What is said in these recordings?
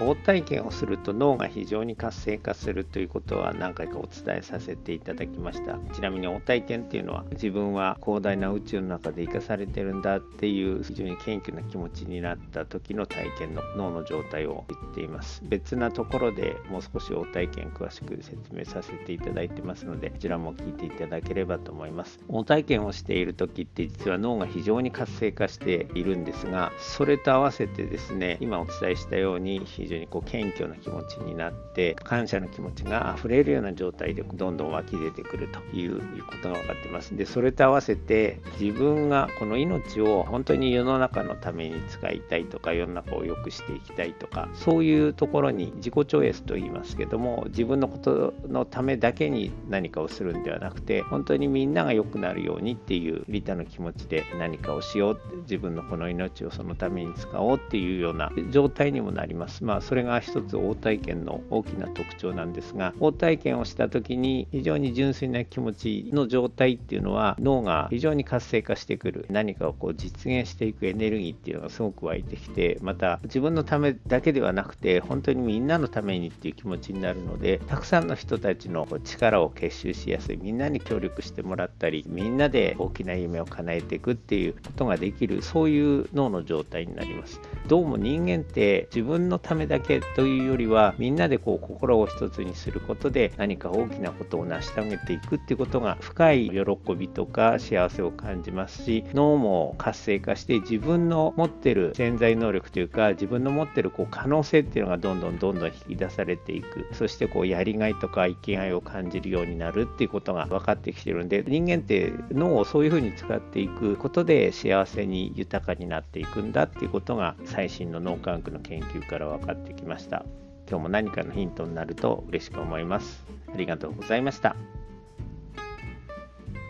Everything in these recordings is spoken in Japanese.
応体験をすると脳が非常に活性化するということは何回かお伝えさせていただきました。ちなみに応体験っていうのは自分は広大な宇宙の中で生かされてるんだっていう非常に謙虚な気持ちになった時の体験の脳の状態を言っています。別なところでもう少し応体験詳しく説明させていただいてますのでこちらも聞いていただければと思います。応体験をしている時って実は脳が非常に活性化しているんですがそれと合わせてですね今お伝えしたように非非常にこう謙虚な気持ちになって感謝の気持ちが溢れるような状態でどんどん湧き出てくるということが分かってます。でそれと合わせて自分がこの命を本当に世の中のために使いたいとか世の中を良くしていきたいとかそういうところに自己超越と言いますけども自分のことのためだけに何かをするんではなくて本当にみんなが良くなるようにっていう利他の気持ちで何かをしよう自分のこの命をそのために使おうっていうような状態にもなります。ままそれが一つ応体験の大きな特徴なんですが応体験をした時に非常に純粋な気持ちの状態っていうのは脳が非常に活性化してくる。何かをこう実現していくエネルギーっていうのがすごく湧いてきてまた自分のためだけではなくて本当にみんなのためにっていう気持ちになるのでたくさんの人たちの力を結集しやすい。みんなに協力してもらったりみんなで大きな夢を叶えていくっていうことができるそういう脳の状態になります。どうも人間って自分のためだけというよりはみんなでこう心を一つにすることで何か大きなことを成し遂げていくっていうことが深い喜びとか幸せを感じますし脳も活性化して自分の持ってる潜在能力というか自分の持ってるこう可能性っていうのがどんどんどんどん引き出されていく。そしてこうやりがいとか生きがいを感じるようになるっていうことが分かってきてるんで人間って脳をそういうふうに使っていくことで幸せに豊かになっていくんだっていうことが最新の脳科学の研究から分かってきました。今日も何かのヒントになると嬉しく思います。ありがとうございました。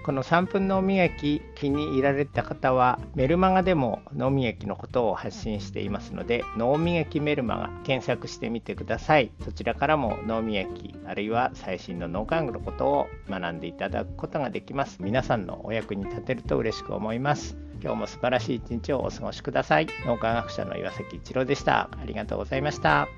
この3分脳み液気に入られた方はメルマガでも脳み液のことを発信していますので脳み液メルマガ検索してみてくださいそちらからも脳み液あるいは最新の脳幹部のことを学んでいただくことができます皆さんのお役に立てると嬉しく思います今日も素晴らしい一日をお過ごしください。脳科学者の岩崎一郎でした。ありがとうございました。